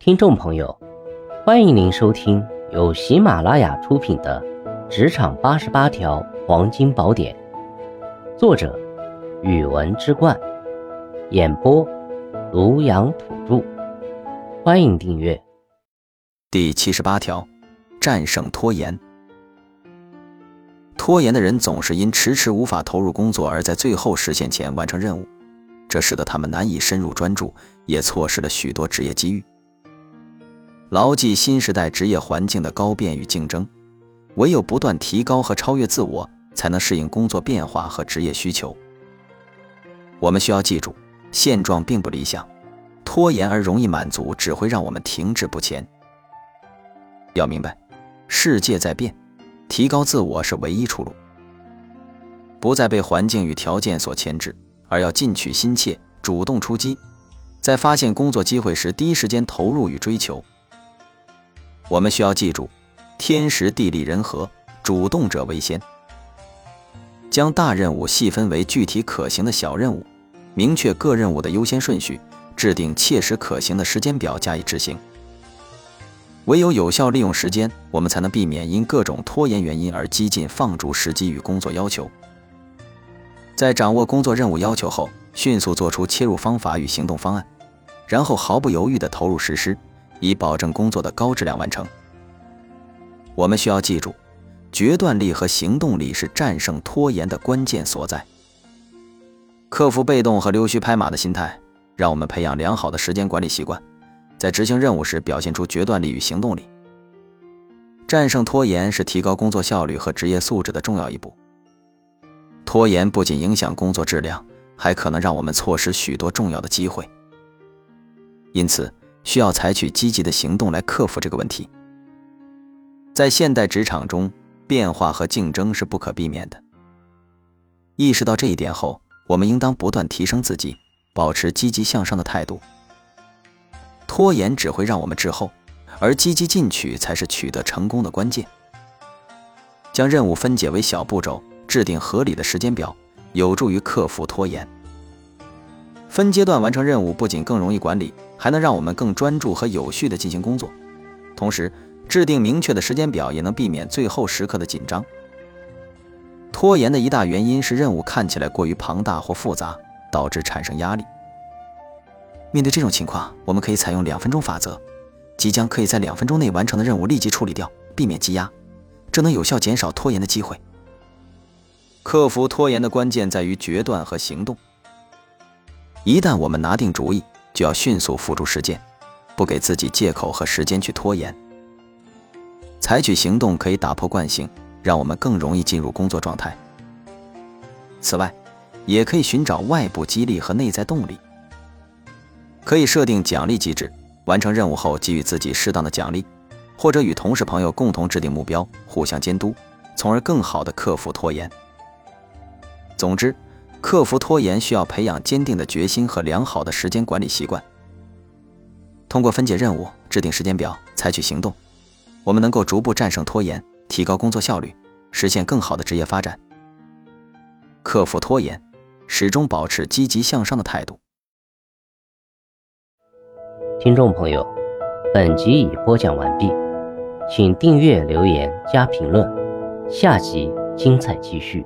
听众朋友，欢迎您收听由喜马拉雅出品的《职场八十八条黄金宝典》，作者：语文之冠，演播：庐阳土著。欢迎订阅。第七十八条，战胜拖延。拖延的人总是因迟迟无法投入工作，而在最后实现前完成任务，这使得他们难以深入专注，也错失了许多职业机遇。牢记新时代职业环境的高变与竞争，唯有不断提高和超越自我，才能适应工作变化和职业需求。我们需要记住，现状并不理想，拖延而容易满足，只会让我们停滞不前。要明白，世界在变，提高自我是唯一出路。不再被环境与条件所牵制，而要进取心切，主动出击，在发现工作机会时，第一时间投入与追求。我们需要记住，天时地利人和，主动者为先。将大任务细分为具体可行的小任务，明确各任务的优先顺序，制定切实可行的时间表加以执行。唯有有效利用时间，我们才能避免因各种拖延原因而激进放逐时机与工作要求。在掌握工作任务要求后，迅速做出切入方法与行动方案，然后毫不犹豫地投入实施。以保证工作的高质量完成。我们需要记住，决断力和行动力是战胜拖延的关键所在。克服被动和溜须拍马的心态，让我们培养良好的时间管理习惯，在执行任务时表现出决断力与行动力。战胜拖延是提高工作效率和职业素质的重要一步。拖延不仅影响工作质量，还可能让我们错失许多重要的机会。因此，需要采取积极的行动来克服这个问题。在现代职场中，变化和竞争是不可避免的。意识到这一点后，我们应当不断提升自己，保持积极向上的态度。拖延只会让我们滞后，而积极进取才是取得成功的关键。将任务分解为小步骤，制定合理的时间表，有助于克服拖延。分阶段完成任务不仅更容易管理。还能让我们更专注和有序地进行工作，同时制定明确的时间表，也能避免最后时刻的紧张。拖延的一大原因是任务看起来过于庞大或复杂，导致产生压力。面对这种情况，我们可以采用两分钟法则，即将可以在两分钟内完成的任务立即处理掉，避免积压，这能有效减少拖延的机会。克服拖延的关键在于决断和行动。一旦我们拿定主意，就要迅速付诸实践，不给自己借口和时间去拖延。采取行动可以打破惯性，让我们更容易进入工作状态。此外，也可以寻找外部激励和内在动力。可以设定奖励机制，完成任务后给予自己适当的奖励，或者与同事朋友共同制定目标，互相监督，从而更好地克服拖延。总之。克服拖延需要培养坚定的决心和良好的时间管理习惯。通过分解任务、制定时间表、采取行动，我们能够逐步战胜拖延，提高工作效率，实现更好的职业发展。克服拖延，始终保持积极向上的态度。听众朋友，本集已播讲完毕，请订阅、留言、加评论，下集精彩继续。